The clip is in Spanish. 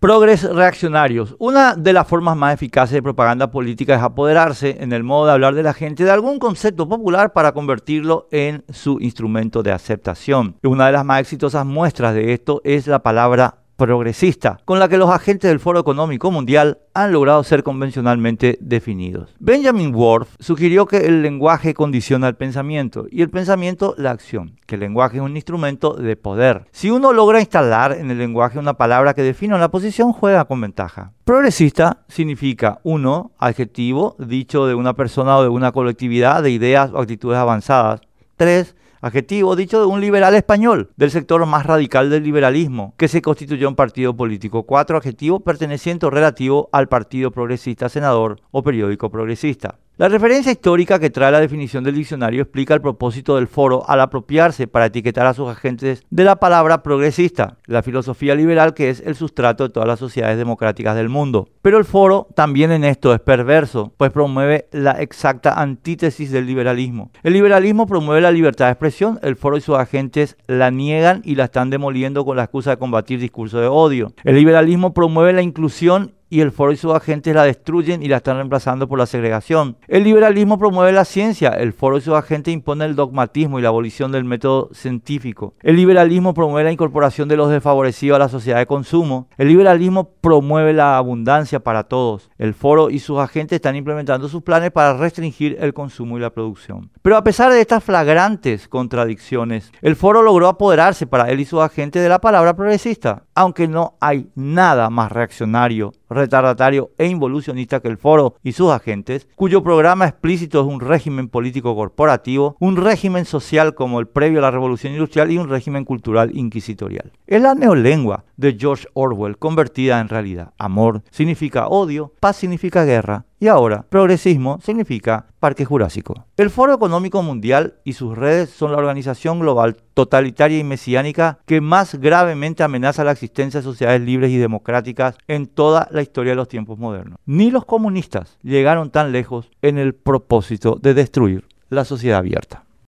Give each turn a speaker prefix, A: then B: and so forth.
A: Progres reaccionarios. Una de las formas más eficaces de propaganda política es apoderarse en el modo de hablar de la gente de algún concepto popular para convertirlo en su instrumento de aceptación. Una de las más exitosas muestras de esto es la palabra progresista, con la que los agentes del Foro Económico Mundial han logrado ser convencionalmente definidos. Benjamin Worf sugirió que el lenguaje condiciona el pensamiento y el pensamiento la acción, que el lenguaje es un instrumento de poder. Si uno logra instalar en el lenguaje una palabra que define una posición, juega con ventaja. Progresista significa, uno, adjetivo dicho de una persona o de una colectividad de ideas o actitudes avanzadas. Tres, adjetivo dicho de un liberal español, del sector más radical del liberalismo, que se constituyó en partido político. Cuatro, adjetivo perteneciente o relativo al Partido Progresista Senador o periódico progresista. La referencia histórica que trae la definición del diccionario explica el propósito del foro al apropiarse para etiquetar a sus agentes de la palabra progresista, la filosofía liberal que es el sustrato de todas las sociedades democráticas del mundo. Pero el foro también en esto es perverso, pues promueve la exacta antítesis del liberalismo. El liberalismo promueve la libertad de expresión, el foro y sus agentes la niegan y la están demoliendo con la excusa de combatir discursos de odio. El liberalismo promueve la inclusión y el foro y sus agentes la destruyen y la están reemplazando por la segregación. El liberalismo promueve la ciencia, el foro y sus agentes imponen el dogmatismo y la abolición del método científico. El liberalismo promueve la incorporación de los desfavorecidos a la sociedad de consumo. El liberalismo promueve la abundancia para todos. El foro y sus agentes están implementando sus planes para restringir el consumo y la producción. Pero a pesar de estas flagrantes contradicciones, el foro logró apoderarse para él y sus agentes de la palabra progresista, aunque no hay nada más reaccionario retardatario e involucionista que el foro y sus agentes, cuyo programa explícito es un régimen político corporativo, un régimen social como el previo a la revolución industrial y un régimen cultural inquisitorial. Es la neolengua de George Orwell convertida en realidad. Amor significa odio, paz significa guerra, y ahora, progresismo significa Parque Jurásico. El Foro Económico Mundial y sus redes son la organización global totalitaria y mesiánica que más gravemente amenaza la existencia de sociedades libres y democráticas en toda la historia de los tiempos modernos. Ni los comunistas llegaron tan lejos en el propósito de destruir la sociedad abierta.